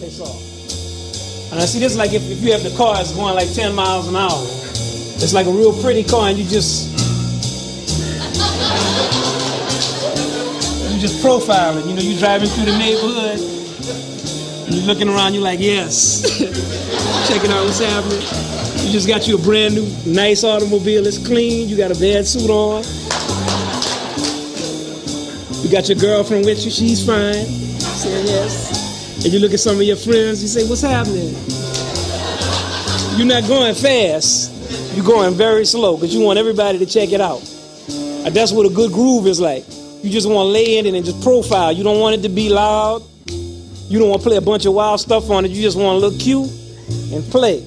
they saw. And I see this like if, if you have the car it's going like 10 miles an hour. It's like a real pretty car and you just you just profile it. You know, you driving through the neighborhood, you're looking around, you're like, yes. Checking out what's happening. You just got you a brand new, nice automobile. It's clean. You got a bad suit on. You got your girlfriend with you. She's fine. Yes. And you look at some of your friends. You say, what's happening? You're not going fast. You're going very slow because you want everybody to check it out. That's what a good groove is like. You just want to lay in it and just profile. You don't want it to be loud. You don't want to play a bunch of wild stuff on it. You just want to look cute and play.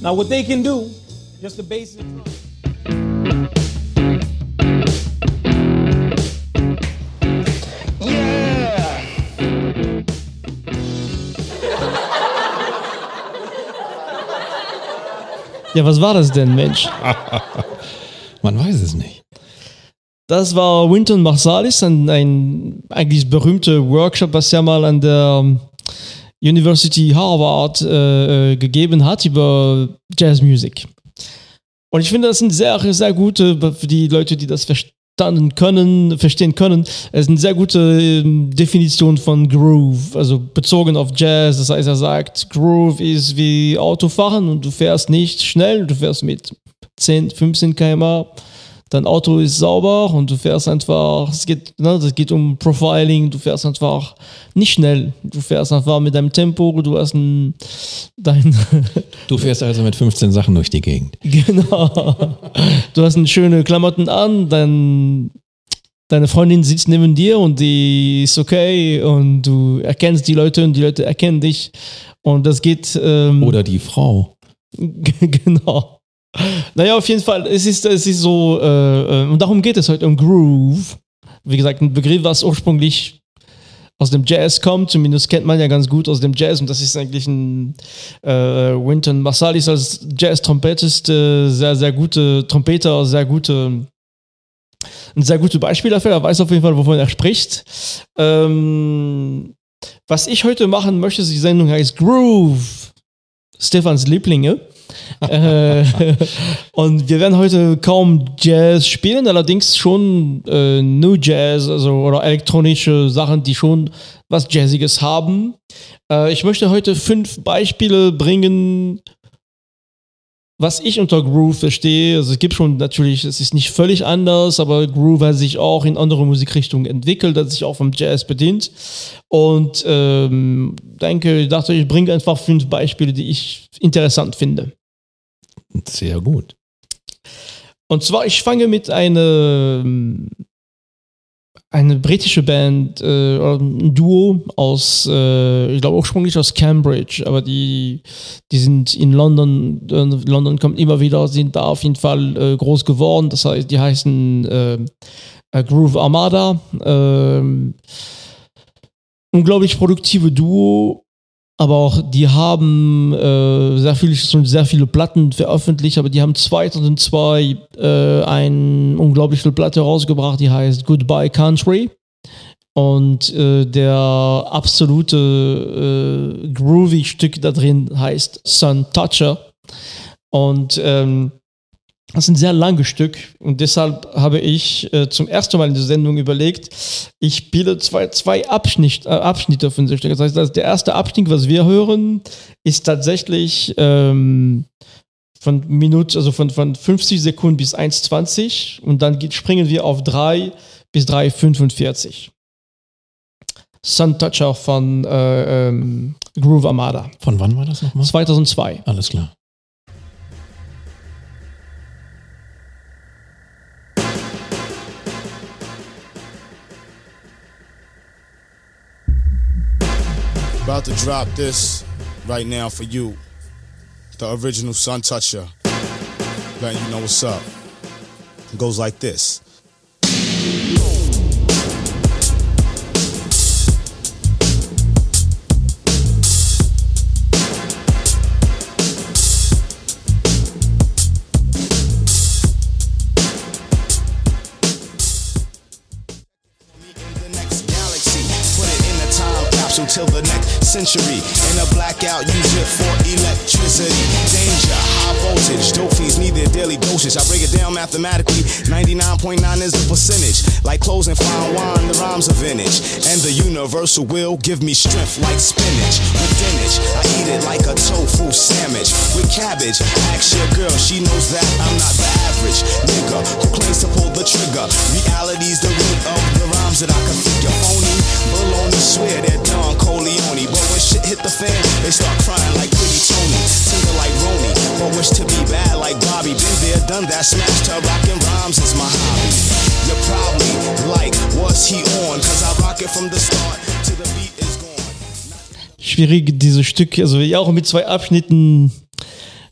Now, what they can do, just the basic. Ja, was war das denn, Mensch? Man weiß es nicht. Das war Winton Marsalis, ein, ein eigentlich berühmter Workshop, was er mal an der ähm, University Harvard äh, äh, gegeben hat über Jazzmusik. Und ich finde, das sind sehr, sehr gute, für die Leute, die das verstanden können, verstehen können, es ist eine sehr gute ähm, Definition von Groove, also bezogen auf Jazz. Das heißt, er sagt, Groove ist wie Autofahren und du fährst nicht schnell, du fährst mit 10, 15 km/h dein Auto ist sauber und du fährst einfach, es geht, ne, es geht um Profiling, du fährst einfach nicht schnell, du fährst einfach mit deinem Tempo, du hast ein, dein... Du fährst also mit 15 Sachen durch die Gegend. Genau. Du hast eine schöne Klamotten an, dein, deine Freundin sitzt neben dir und die ist okay und du erkennst die Leute und die Leute erkennen dich und das geht... Ähm, Oder die Frau. genau. Naja, auf jeden Fall, es ist, es ist so, äh, äh, und darum geht es heute um Groove. Wie gesagt, ein Begriff, was ursprünglich aus dem Jazz kommt, zumindest kennt man ja ganz gut aus dem Jazz, und das ist eigentlich ein äh, Winton Marsalis als Jazz-Trompetist, äh, sehr, sehr gute Trompeter, sehr gute, ein sehr gutes Beispiel dafür. Er weiß auf jeden Fall, wovon er spricht. Ähm, was ich heute machen möchte, die Sendung heißt Groove. Stefans Lieblinge. Äh, und wir werden heute kaum Jazz spielen, allerdings schon äh, New Jazz, also oder elektronische Sachen, die schon was Jazziges haben. Äh, ich möchte heute fünf Beispiele bringen, was ich unter Groove verstehe. Also es gibt schon natürlich, es ist nicht völlig anders, aber Groove hat sich auch in andere Musikrichtungen entwickelt, hat sich auch vom Jazz bedient. Und ähm, denke, dachte ich, bringe einfach fünf Beispiele, die ich interessant finde. Sehr gut. Und zwar, ich fange mit einer eine britische Band, äh, ein Duo aus, äh, ich glaube ursprünglich aus Cambridge, aber die, die sind in London, äh, London kommt immer wieder, sind da auf jeden Fall äh, groß geworden. Das heißt, die heißen äh, Groove Armada. Ähm, unglaublich produktive Duo aber auch die haben äh, sehr viele schon sehr viele Platten veröffentlicht, aber die haben 2002 äh, eine unglaubliche Platte rausgebracht, die heißt Goodbye Country. Und äh, der absolute äh, groovy Stück da drin heißt Sun Toucher. Und ähm, das ist ein sehr langes Stück und deshalb habe ich äh, zum ersten Mal in der Sendung überlegt, ich spiele zwei, zwei Abschnitt, äh, Abschnitte von diesem Stück. Das heißt, das der erste Abschnitt, was wir hören, ist tatsächlich ähm, von Minute, also von, von 50 Sekunden bis 1,20 und dann geht, springen wir auf 3 bis 3,45. Sun Toucher von äh, ähm, Groove Armada. Von wann war das nochmal? 2002. Alles klar. About to drop this right now for you. The original Sun Toucher. Letting you know what's up. It goes like this. Century. In a blackout, use it for electricity. Daily dosage. I break it down mathematically. 99.9 is the percentage. Like closing fine wine, the rhymes are vintage. And the universal will give me strength like spinach. With dinach, I eat it like a tofu sandwich. With cabbage, ask your girl, she knows that I'm not the average nigga who claims to pull the trigger. Reality's the root of the rhymes that I can figure. Phony, baloney, swear they're Don Corleone. But when shit hit the fan, they start crying like Pretty Tony. Like Roni, but wish to be bad like Bobby. Been there, done that, smashed her, rockin' rhymes is my hobby. You're probably like, what's he on? Cause I rock it from the start to the beat is gone. schwierig, dieses Stück, also auch mit zwei Abschnitten.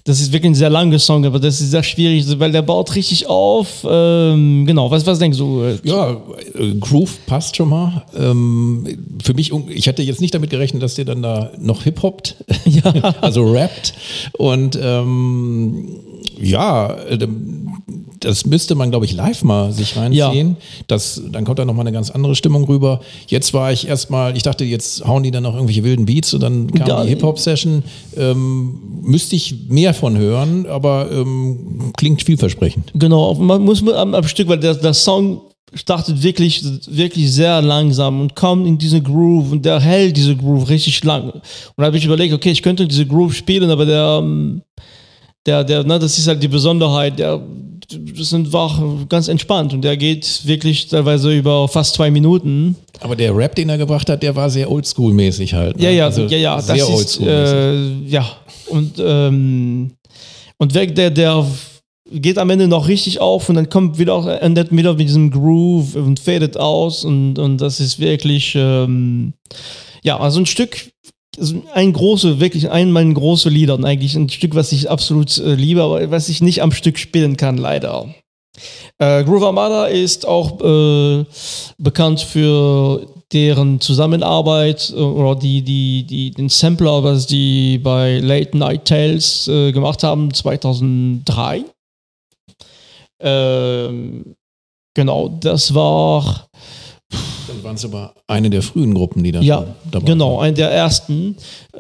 Das ist wirklich ein sehr langer Song, aber das ist sehr schwierig, weil der baut richtig auf. Ähm, genau, was, was denkst du? äh, Ja, äh, Groove passt schon mal. Ähm, für mich, ich hätte jetzt nicht damit gerechnet, dass der dann da noch Hip-Hoppt, Ja. also rappt. Und ähm, ja, äh, das müsste man, glaube ich, live mal sich reinziehen. Das, dann kommt da nochmal eine ganz andere Stimmung rüber. Jetzt war ich erstmal, ich dachte, jetzt hauen die dann noch irgendwelche wilden Beats und dann kam Ja. die Hip-Hop-Session. Ähm, müsste ich mehr von hören, aber ähm, klingt vielversprechend. Genau, man muss am, am Stück, weil der, der Song startet wirklich, wirklich sehr langsam und kommt in diese Groove und der hält diese Groove richtig lang. Und da habe ich überlegt, okay, ich könnte diese Groove spielen, aber der, ähm, der, der, ne, das ist halt die Besonderheit, der, das sind war ganz entspannt und der geht wirklich teilweise über fast zwei Minuten. Aber der Rap, den er gebracht hat, der war sehr oldschool-mäßig halt. ne? Ja, ja, Also ja, ja, das sehr ist, oldschool-mäßig. äh, ja, und, ähm, und weg, der, der geht am Ende noch richtig auf und dann kommt wieder auch, endet wieder mit diesem Groove und fadet aus und, und das ist wirklich, ähm, ja, also ein Stück, ein große, wirklich ein meiner großen Lieder und eigentlich ein Stück, was ich absolut äh, liebe, aber was ich nicht am Stück spielen kann, leider. Äh, Groove Armada ist auch äh, bekannt für deren Zusammenarbeit äh, oder die, die, die, den Sampler, was die bei Late Night Tales äh, gemacht haben, 2003. Ähm, genau, das war Dann waren es aber eine der frühen Gruppen, die da ja, dabei genau, waren. ein der ersten.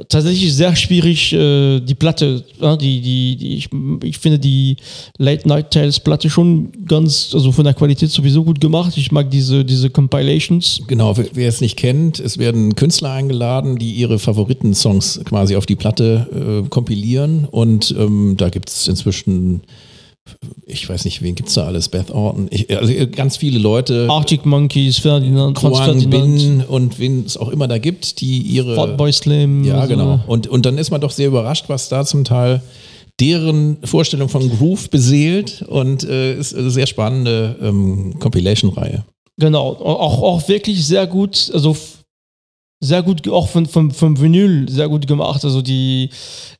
Tatsächlich sehr schwierig, äh, die Platte, ja, die, die, die, ich, ich finde die Late Night Tales Platte schon ganz, also von der Qualität sowieso gut gemacht. Ich mag diese, diese Compilations. Genau, wer wer es nicht kennt, es werden Künstler eingeladen, die ihre Favoriten-Songs quasi auf die Platte äh, kompilieren. Und ähm, da gibt es inzwischen, ich weiß nicht, wen gibt es da alles? Beth Orton, ich, also ganz viele Leute. Arctic Monkeys, Ferdinand, Franz Ferdinand, Bin und wen es auch immer da gibt, die ihre. Fatboy Slim. Ja, also, genau. Und, und dann ist man doch sehr überrascht, was da zum Teil deren Vorstellung von Groove beseelt und äh, ist eine sehr spannende ähm, Compilation-Reihe. Genau, auch, auch wirklich sehr gut, also sehr gut, auch von, vom, vom Vinyl sehr gut gemacht. Also die,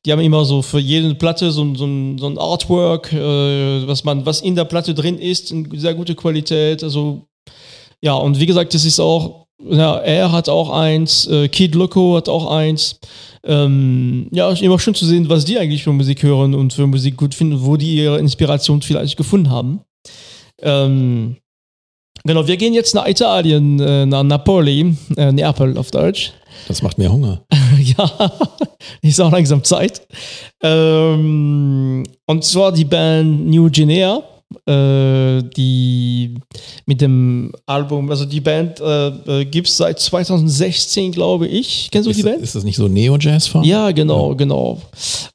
die haben immer so für jede Platte so, ein- so, so ein Artwork, äh, was man, was in der Platte drin ist, in sehr gute Qualität. Also ja, und wie gesagt, das ist auch, ja, er hat auch eins, äh, Kid Loco hat auch eins. Ähm, ja, immer schön zu sehen, was die eigentlich für Musik hören und für Musik gut finden, wo die ihre Inspiration vielleicht gefunden haben. Ähm, Genau, wir gehen jetzt nach Italien, äh, nach Napoli, äh, Neapel auf Deutsch. Das macht mir Hunger. ja, ist auch langsam Zeit. Ähm, und zwar die Band New Guinea, die mit dem Album, also die Band äh, äh, gibt es seit 2016, glaube ich. Kennst du Ist, die Band? ist das nicht so Neo-Jazz-Farm? Ja, genau, genau.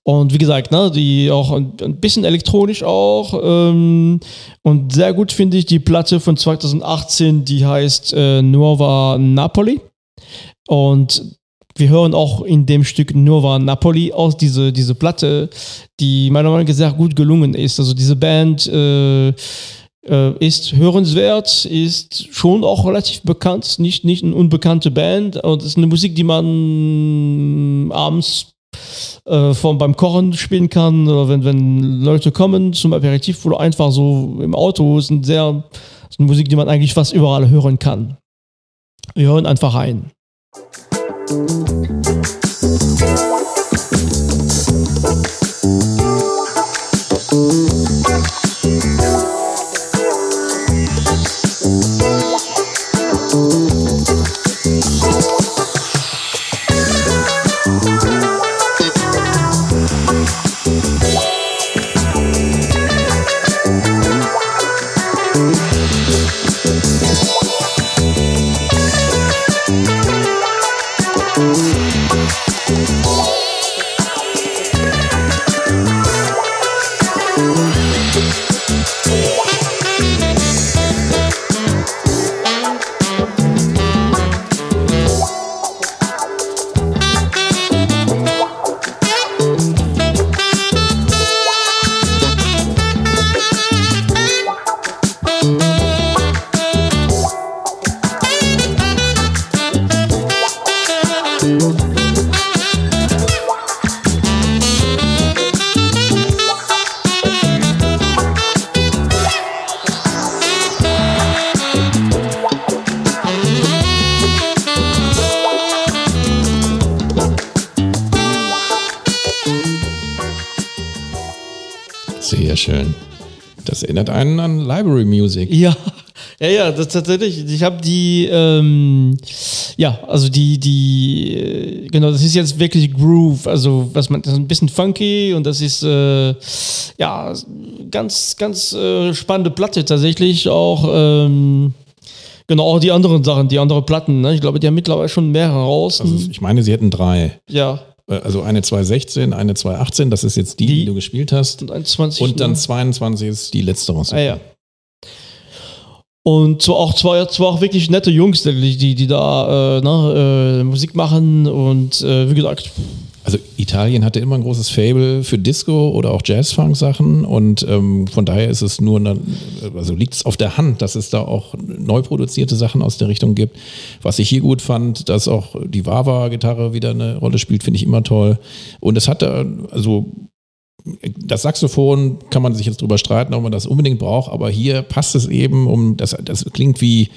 Und wie gesagt, ne, die auch ein, ein bisschen elektronisch auch. Ähm, und sehr gut finde ich die Platte von 2018, die heißt äh, Nuova Napoli. Und wir hören auch in dem Stück Nuova Napoli aus diese, diese Platte, die meiner Meinung nach sehr gut gelungen ist. Also diese Band äh, äh, ist hörenswert, ist schon auch relativ bekannt, nicht, nicht eine unbekannte Band. Und es ist eine Musik, die man abends äh, beim Kochen spielen kann oder wenn, wenn Leute kommen zum Aperitif oder einfach so im Auto. ist, ein sehr, ist eine Musik, die man eigentlich fast überall hören kann. Wir hören einfach rein. Sehr Das erinnert einen an Library Music. Ja, ja, ja, das tatsächlich. Ich habe die, ähm, ja, also die, die, äh, genau, das ist jetzt wirklich Groove. Also was man, das ist ein bisschen funky und das ist, äh, ja, ganz, ganz äh, spannende Platte tatsächlich auch. Ähm, Genau, auch die anderen Sachen, die anderen Platten. Ne? Ich glaube, die haben mittlerweile schon mehrere raus. Also ich meine, sie hätten drei. Ja. Äh, Also eine 216, eine 218, das ist jetzt die, die, Die- du gespielt hast. Und 21. Und dann ne? 22 ist die letzte raus. Ah, ja. Und zwar auch zwei, zwar auch wirklich nette Jungs, die, die, die da äh, ne, äh, Musik machen und äh, wie gesagt, Also Italien hatte immer ein großes Fable für Disco oder auch Jazz-Funk-Sachen und ähm, von daher ist es nur, eine, also liegt es auf der Hand, dass es da auch neu produzierte Sachen aus der Richtung gibt. Was ich hier gut fand, dass auch die Wawa-Gitarre wieder eine Rolle spielt, finde ich immer toll. Und es hatte, also das Saxophon kann man sich jetzt drüber streiten, ob man das unbedingt braucht, aber hier passt es eben, um das, das klingt wie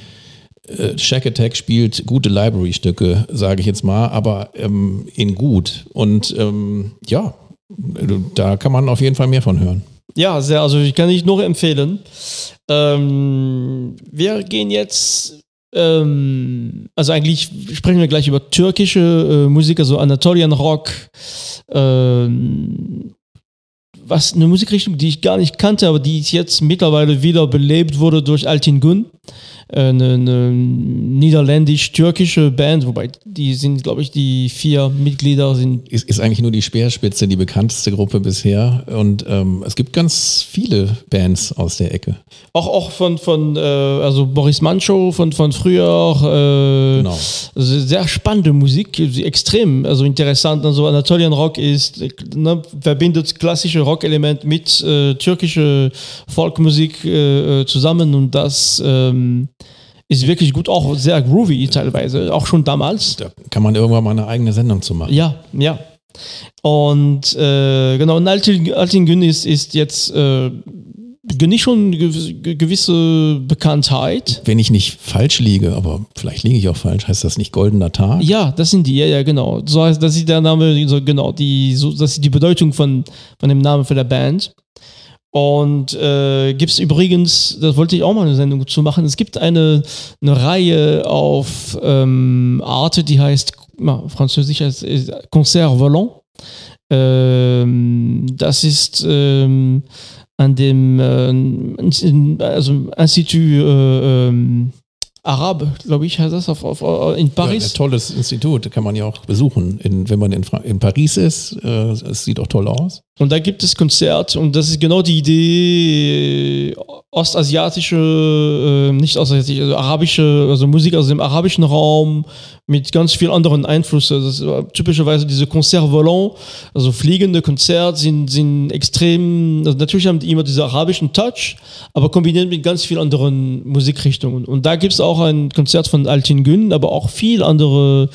äh, Shack Attack spielt gute Library-Stücke, sage ich jetzt mal, aber ähm, in gut. Und ähm, ja, da kann man auf jeden Fall mehr von hören. ja, sehr, also ich kann ich nur empfehlen. Ähm, wir gehen jetzt, ähm, also eigentlich sprechen wir gleich über türkische äh, Musik, also Anatolian Rock. Ähm, was eine Musikrichtung, die ich gar nicht kannte, aber die jetzt mittlerweile wieder belebt wurde durch Altin Gun, eine, eine niederländisch-türkische Band, wobei die sind, glaube ich, die vier Mitglieder sind Ist, ist eigentlich nur die Speerspitze die bekannteste Gruppe bisher. Und ähm, es gibt ganz viele Bands aus der Ecke. auch, auch von, von äh, also Boris Manchow von, von früher. Äh, Genau. sehr spannende Musik, extrem, also interessant. Also Anatolian Rock ist, ne, verbindet klassische Rockelement mit äh, türkische Folkmusik äh, äh, zusammen und das ähm, ist wirklich gut, auch sehr groovy teilweise, auch schon damals. Da kann man irgendwann mal eine eigene Sendung zu machen. Ja, ja. Und äh, genau, und Altin, Altingen ist, ist jetzt äh, genießt schon gew- gewisse Bekanntheit. Wenn ich nicht falsch liege, aber vielleicht liege ich auch falsch, heißt das nicht Goldener Tag? Ja, das sind die, ja, ja, genau. So heißt, das ist der Name, so, genau, die, so, das ist die Bedeutung von, von dem Namen für der Band. Und äh, gibt es übrigens, das wollte ich auch mal eine Sendung zu machen, es gibt eine, eine Reihe auf ähm, Arte, die heißt, na, französisch heißt ist Concert Volant. Ähm, das ist ähm, an dem äh, also Institut äh, ähm, Arab, glaube ich, heißt das, auf, auf, in Ja, Paris. ein tolles Institut, kann man ja auch besuchen, in, wenn man in, Fra in Paris ist. Äh, es sieht auch toll aus. Und da gibt es Konzert und das ist genau die Idee, äh, ostasiatische, äh, nicht ostasiatische, also arabische, also Musik aus dem arabischen Raum mit ganz vielen anderen Einflüssen. Äh, typischerweise diese Concert volant, also fliegende Konzerte sind, sind extrem, also natürlich haben die immer diesen arabischen Touch, aber kombiniert mit ganz vielen anderen Musikrichtungen. Und da gibt es auch ein Konzert von Altin Gün, aber auch viel andere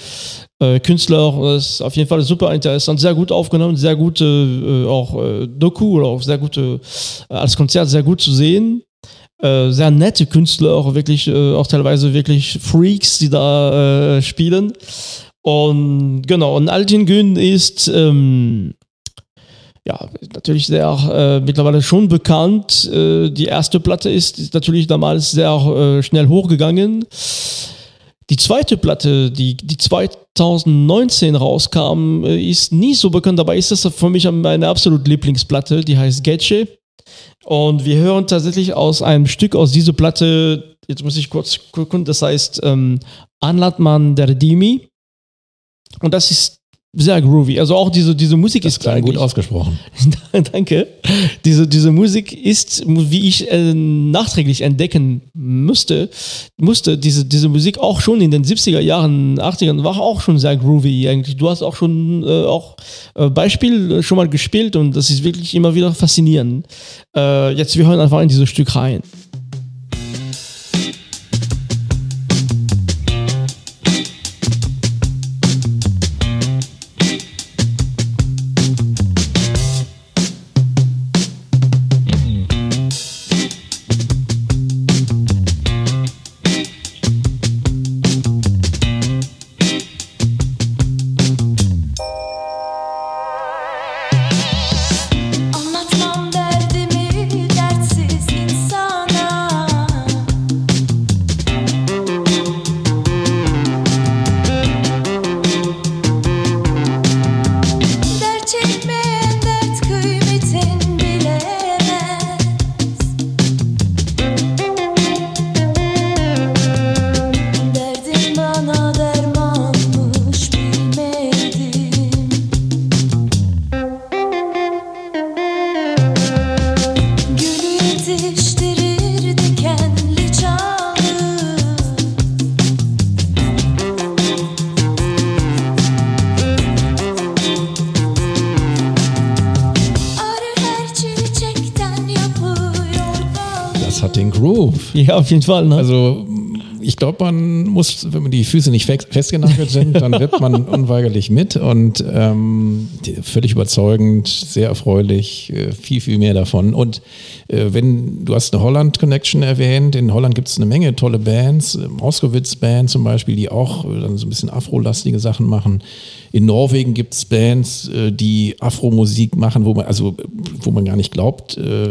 äh, Künstler. Das ist auf jeden Fall super interessant, sehr gut aufgenommen, sehr gute äh, auch äh, Doku oder auch sehr gute äh, als Konzert sehr gut zu sehen. Äh, sehr nette Künstler, auch wirklich, äh, auch teilweise wirklich Freaks, die da äh, spielen. Und genau, und Altin Gün ist ähm, ja, natürlich sehr äh, mittlerweile schon bekannt. Äh, die erste Platte ist, ist natürlich damals sehr schnell hochgegangen. Die zweite Platte, die, die 2019 rauskam, ist nie so bekannt. Dabei ist das für mich meine absolute Lieblingsplatte. Die heißt Getche. Und wir hören tatsächlich aus einem Stück aus dieser Platte, jetzt muss ich kurz gucken, das heißt ähm, Anlatman der Dimi. Und das ist sehr groovy. Also auch diese, diese Musik Das ist klang gut ausgesprochen. Danke. Diese, diese Musik ist, wie ich äh, nachträglich entdecken musste, musste diese, diese Musik auch schon in den 70er Jahren, 80ern, war auch schon sehr groovy eigentlich. Du hast auch schon äh, auch äh, Beispiel äh, schon mal gespielt und das ist wirklich immer wieder faszinierend. Äh, jetzt, wir hören einfach in dieses Stück rein. Ja, auf jeden Fall. Ne? Also ich glaube, man muss, wenn die Füße nicht festgenagelt sind, dann wird man unweigerlich mit und ähm, völlig überzeugend, sehr erfreulich, äh, viel, viel mehr davon. Und wenn, du hast eine Holland-Connection erwähnt, in Holland gibt es eine Menge tolle Bands, Moskowitz-Band zum Beispiel, die auch äh, dann so ein bisschen afrolastige Sachen machen. In Norwegen gibt es Bands, äh, die Afro-Musik machen, wo man, also wo man gar nicht glaubt, äh,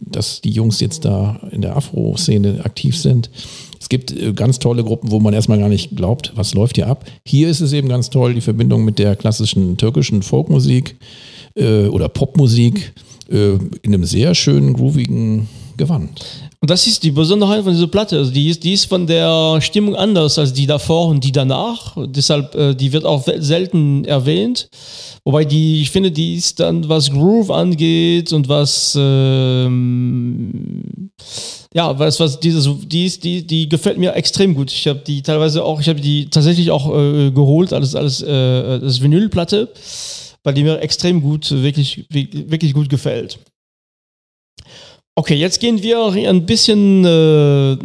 dass die Jungs jetzt da in der Afro-Szene aktiv sind. Es gibt äh, ganz tolle Gruppen, wo man erstmal gar nicht glaubt, was läuft hier ab. Hier ist es eben ganz toll, die Verbindung mit der klassischen türkischen Folkmusik oder Popmusik in einem sehr schönen, groovigen Gewand. Und das ist die Besonderheit von dieser Platte. Also die, ist, die ist von der Stimmung anders als die davor und die danach. Deshalb, äh, die wird auch selten erwähnt. Wobei die, ich finde, die ist dann, was Groove angeht und was, ähm, ja, was, was diese, die ist, die, die gefällt mir extrem gut. Ich habe die teilweise auch, ich habe die tatsächlich auch äh, geholt, alles, alles, äh, das Vinylplatte, weil die mir extrem gut, wirklich, wirklich gut gefällt. Okay, jetzt gehen wir ein bisschen äh,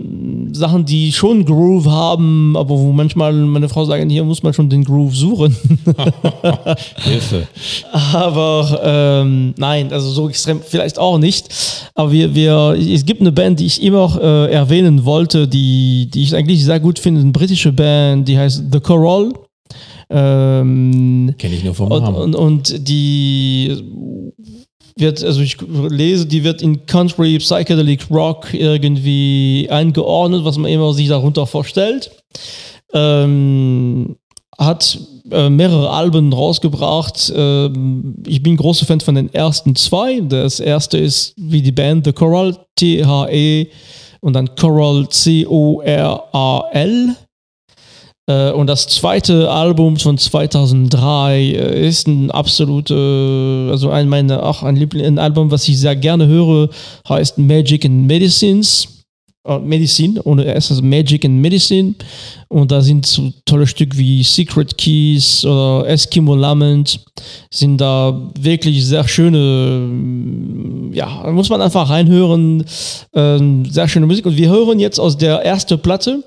Sachen, die schon Groove haben, aber wo manchmal meine Frau sagt, hier muss man schon den Groove suchen. Hilfe. Aber ähm, nein, also so extrem vielleicht auch nicht. Aber wir, wir, es gibt eine Band, die ich immer äh, erwähnen wollte, die, die ich eigentlich sehr gut finde, eine britische Band, die heißt The Coral. Ähm, Kenne ich nur vom Namen. Und, und, und die wird, also ich lese, die wird in Country, Psychedelic Rock irgendwie eingeordnet, was man immer sich darunter vorstellt. Ähm, hat äh, mehrere Alben rausgebracht. Ähm, ich bin großer Fan von den ersten zwei. Das erste ist wie die Band The Coral, T-H-E und dann Coral, C-O-R-A-L. Äh, und das zweite Album von 2003 äh, ist ein absolute, also ein meiner, auch ein, Liebling, ein Album, was ich sehr gerne höre, heißt Magic and Medicines. Medicine, ohne S, also Magic and Medicine. Und da sind so tolle Stücke wie Secret Keys oder Eskimo Lament, sind da wirklich sehr schöne, ja, muss man einfach reinhören, äh, sehr schöne Musik. Und wir hören jetzt aus der ersten Platte,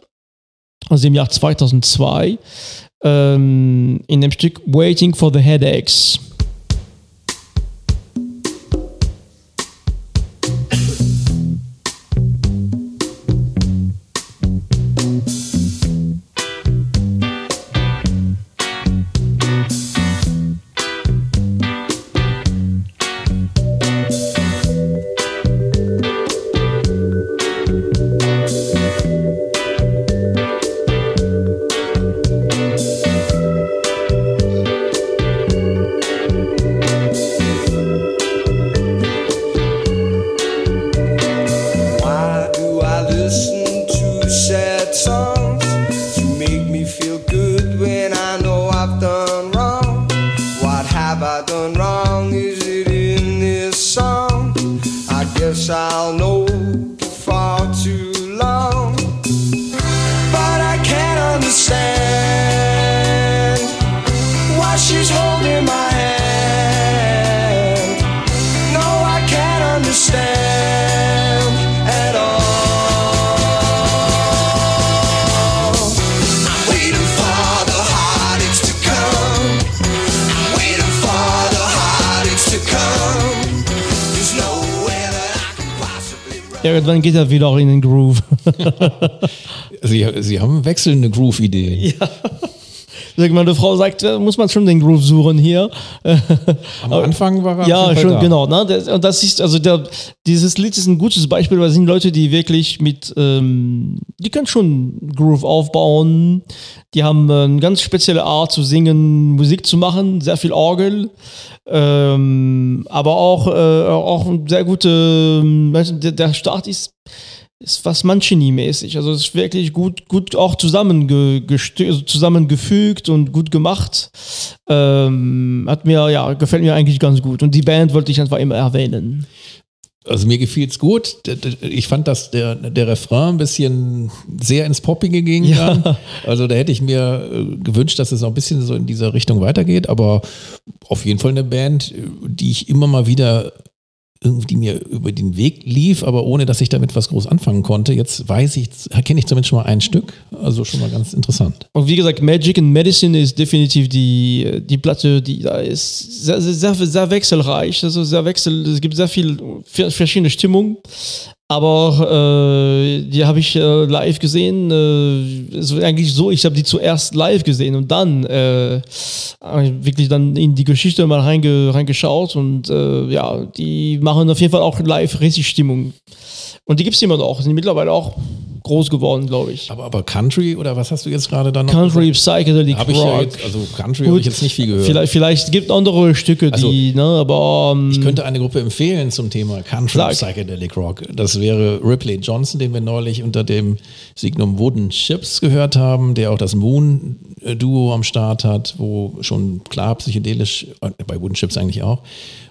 aus dem Jahr 2002 ähm, in dem Stück Waiting for the Headaches. Irgendwann geht er wieder auch in den Groove. Sie, Sie haben wechselnde Groove-Ideen. Ja. Meine Frau sagt, muss man schon den Groove suchen hier. Am Anfang war er Ja, schon, da. genau. Ne? Und das ist, also der, dieses Lied ist ein gutes Beispiel, weil es sind Leute, die wirklich mit, ähm, die können schon Groove aufbauen. Die haben eine ganz spezielle Art zu singen, Musik zu machen, sehr viel Orgel. Ähm, aber auch, äh, auch ein sehr gute, der, der Start ist, ist was Mancini-mäßig. Also es ist wirklich gut, gut auch also zusammengefügt und gut gemacht. Ähm, hat mir, ja, gefällt mir eigentlich ganz gut. Und die Band wollte ich einfach immer erwähnen. Also mir gefiel es gut. Ich fand, dass der, der Refrain ein bisschen sehr ins Poppige ging. Ja. Also da hätte ich mir äh, gewünscht, dass es noch ein bisschen so in dieser Richtung weitergeht. Aber auf jeden Fall eine Band, die ich immer mal wieder irgendwie mir über den Weg lief, aber ohne dass ich damit was groß anfangen konnte. Jetzt weiß ich, kenne ich zumindest schon mal ein Stück. Also schon mal ganz interessant. Und wie gesagt, Magic and Medicine ist definitiv die, die Platte, die da ist sehr, sehr, sehr wechselreich. Also sehr wechsel, es gibt sehr viel verschiedene Stimmungen. Aber äh, die habe ich äh, live gesehen. Äh, war eigentlich so, ich habe die zuerst live gesehen und dann äh, wirklich dann in die Geschichte mal reinge, reingeschaut und äh, ja, die machen auf jeden Fall auch live richtig Stimmung. Und die gibt es immer noch, sind mittlerweile auch groß geworden, glaube ich. Aber, aber Country oder was hast du jetzt gerade dann noch? Country? Psychedelic hab Rock. Ja also Country habe ich jetzt nicht viel gehört. Vielleicht, vielleicht gibt andere Stücke, also, die, ne, aber. Um, ich könnte eine Gruppe empfehlen zum Thema Country sag. Psychedelic Rock. Das wäre Ripley Johnson, den wir neulich unter dem Signum Wooden Chips gehört haben, der auch das Moon Duo am Start hat, wo schon klar psychedelisch, äh, bei Wooden Chips eigentlich auch.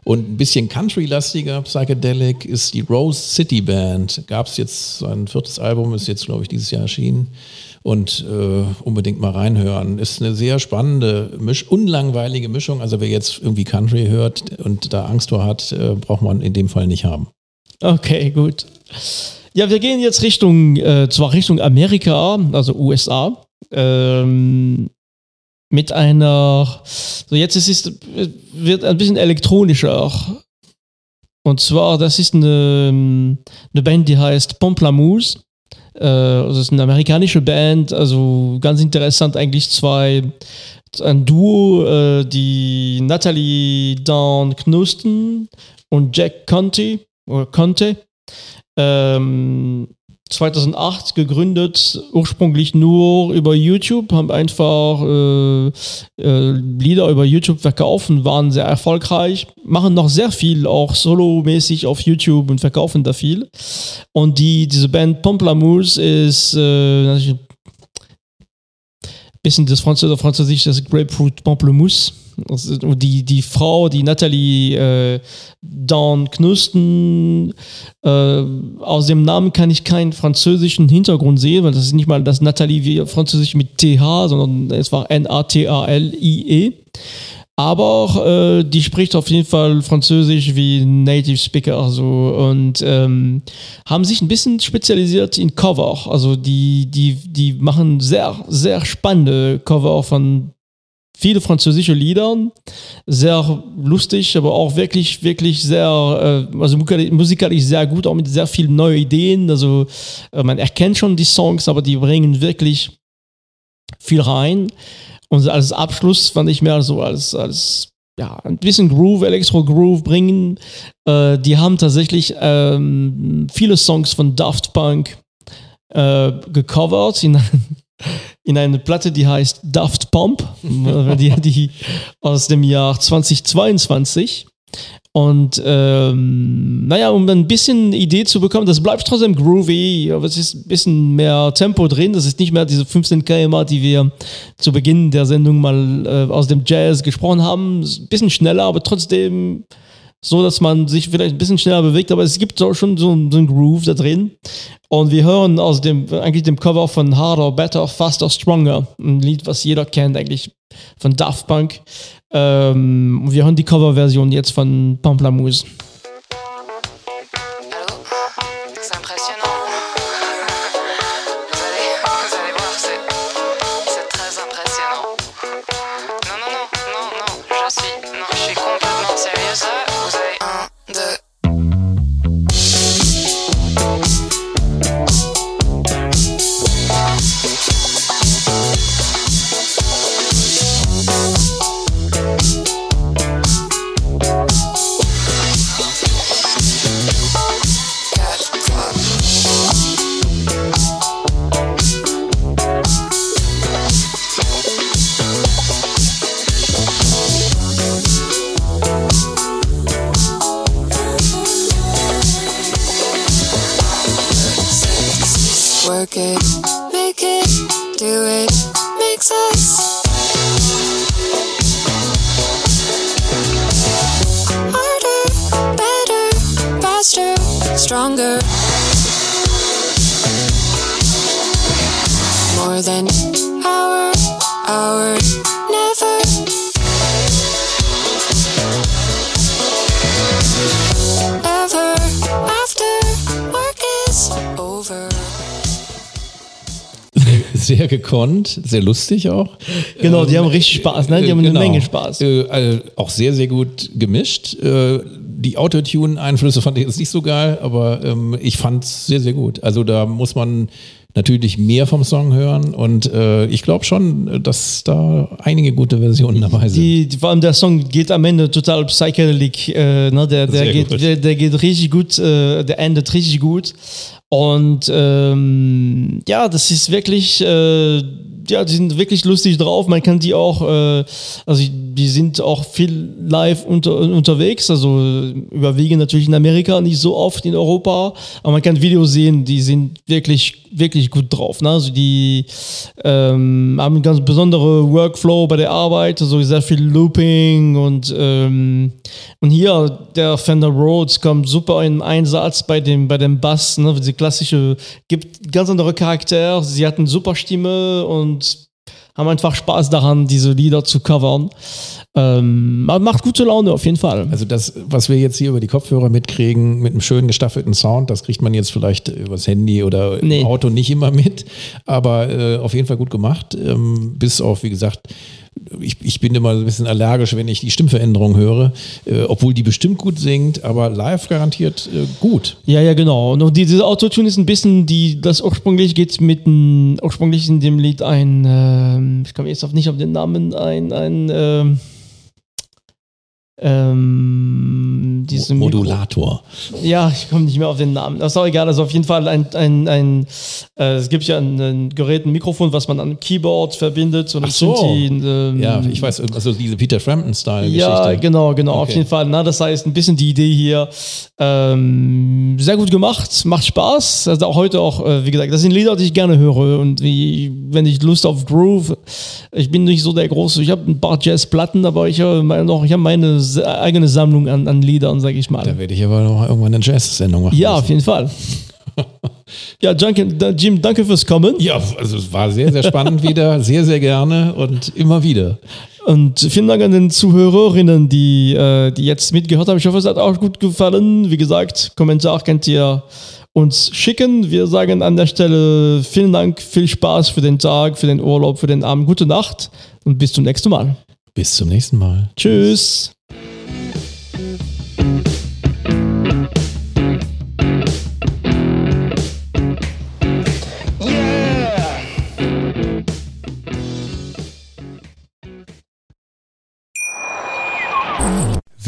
Und ein bisschen country-lastiger, psychedelic, ist die Rose City Band. Gab es jetzt, sein viertes Album ist jetzt, glaube ich, dieses Jahr erschienen. Und äh, unbedingt mal reinhören. Ist eine sehr spannende, Misch unlangweilige Mischung. Also wer jetzt irgendwie Country hört und da Angst vor hat, äh, braucht man in dem Fall nicht haben. Okay, gut. Ja, wir gehen jetzt Richtung, äh, zwar Richtung Amerika, also USA. Ähm, mit einer, so jetzt ist es, wird ein bisschen elektronischer. Und zwar, das ist eine, eine Band, die heißt Pomplamoose. Äh, das ist eine amerikanische Band, also ganz interessant eigentlich zwei, ein Duo, äh, die Natalie Dawn Knusten und Jack Conte, oder Conte. Ähm, 2008 gegründet, ursprünglich nur über YouTube, haben einfach äh, äh, Lieder über YouTube verkaufen, waren sehr erfolgreich, machen noch sehr viel, auch solomäßig auf YouTube und verkaufen da viel. Und die, diese Band Pomplamoose ist äh, bisschen das Französisch, Französisch das Grapefruit Pamplemousse die, die Frau, die Nathalie äh, Dawn Knusten, äh, aus dem Namen kann ich keinen französischen Hintergrund sehen, weil das ist nicht mal das Nathalie wie französisch mit TH, sondern es war N-A-T-A-L-I-E. Aber äh, die spricht auf jeden Fall Französisch wie Native Speaker also, und ähm, haben sich ein bisschen spezialisiert in Cover. Also die, die, die machen sehr, sehr spannende Cover von viele französische Lieder, sehr lustig, aber auch wirklich, wirklich sehr, äh, also musikalisch sehr gut, auch mit sehr vielen neuen Ideen. Also äh, man erkennt schon die Songs, aber die bringen wirklich viel rein. Und als Abschluss fand ich mehr so als, als ja, ein bisschen Groove, Elektro-Groove bringen. Äh, die haben tatsächlich ähm, viele Songs von Daft Punk äh, gecovert in in eine Platte, die heißt Daft Pump, die, die aus dem Jahr 2022. Und ähm, naja, um ein bisschen Idee zu bekommen, das bleibt trotzdem groovy, aber es ist ein bisschen mehr Tempo drin. Das ist nicht mehr diese 15 km, die wir zu Beginn der Sendung mal äh, aus dem Jazz gesprochen haben. Ein bisschen schneller, aber trotzdem so, dass man sich vielleicht ein bisschen schneller bewegt, aber es gibt auch schon so, so einen Groove da drin. Und wir hören aus dem, eigentlich dem Cover von Harder, Better, Faster, Stronger, ein Lied, was jeder kennt eigentlich von Daft Punk. Ähm, wir hören die Coverversion jetzt von Pamplamousse. Sehr gekonnt, sehr lustig auch. Genau, die ähm, haben richtig Spaß, ne? Die haben genau. eine Menge Spaß. Äh, äh, auch sehr, sehr gut gemischt. Äh, die Autotune-Einflüsse fand ich jetzt nicht so geil, aber ähm, ich fand es sehr, sehr gut. Also da muss man natürlich mehr vom Song hören und äh, ich glaube schon, dass da einige gute Versionen dabei sind. Die, die, vor allem der Song geht am Ende total psychedelic, äh, ne? der, der, geht, der, der, geht richtig gut, äh, der endet richtig gut und ähm, ja, das ist wirklich äh, ja, die sind wirklich lustig drauf. Man kann die auch, äh, also die sind auch viel live unter, unterwegs, also überwiegend natürlich in Amerika, nicht so oft in Europa, aber man kann Videos sehen, die sind wirklich, wirklich gut drauf. Ne? Also die ähm, haben einen ganz besonderen Workflow bei der Arbeit, also sehr viel Looping und, ähm, und hier der Fender Rhodes kommt super in Einsatz bei dem, bei dem Bass, ne? diese klassische, gibt ganz andere Charakter, sie hat eine super Stimme und haben einfach Spaß daran, diese Lieder zu covern. Ähm, macht gute Laune auf jeden Fall. Also das, was wir jetzt hier über die Kopfhörer mitkriegen, mit einem schönen gestaffelten Sound, das kriegt man jetzt vielleicht übers Handy oder nee. im Auto nicht immer mit, aber äh, auf jeden Fall gut gemacht. Ähm, bis auf, wie gesagt, ich, ich bin immer ein bisschen allergisch, wenn ich die Stimmveränderung höre, äh, obwohl die bestimmt gut singt, aber live garantiert äh, gut. Ja, ja, genau. Und diese Autotune ist ein bisschen, die, das ursprünglich geht mit dem, ursprünglich in dem Lied ein, äh, ich komme jetzt auf nicht auf den Namen, ein, ein, äh, ähm, Modulator. Mikro ja, ich komme nicht mehr auf den Namen. Das ist auch egal. Also auf jeden Fall ein, ein, ein äh, es gibt ja ein, ein, Gerät, ein Mikrofon, was man an Keyboard verbindet. Und Ach so. Die, ähm, ja, ich weiß, also diese Peter Frampton-Style-Geschichte. Ja, genau, genau, okay. auf jeden Fall. Na, das heißt, ein bisschen die Idee hier. Ähm, sehr gut gemacht, macht Spaß. Also auch heute auch, äh, wie gesagt, das sind Lieder, die ich gerne höre. Und wie, wenn ich Lust auf Groove, ich bin nicht so der große, ich habe ein paar Jazzplatten, aber ich habe noch, ich habe meine eigene Sammlung an, an Liedern, sag ich mal. Da werde ich aber noch irgendwann eine Jazz-Sendung machen. Ja, auf jeden Fall. ja, Jim, danke fürs Kommen. Ja, also es war sehr, sehr spannend wieder, sehr, sehr gerne und immer wieder. Und vielen Dank an den Zuhörerinnen, die, äh, die jetzt mitgehört haben. Ich hoffe, es hat auch gut gefallen. Wie gesagt, Kommentar könnt ihr uns schicken. Wir sagen an der Stelle vielen Dank, viel Spaß für den Tag, für den Urlaub, für den Abend. Gute Nacht und bis zum nächsten Mal. Bis zum nächsten Mal. Tschüss.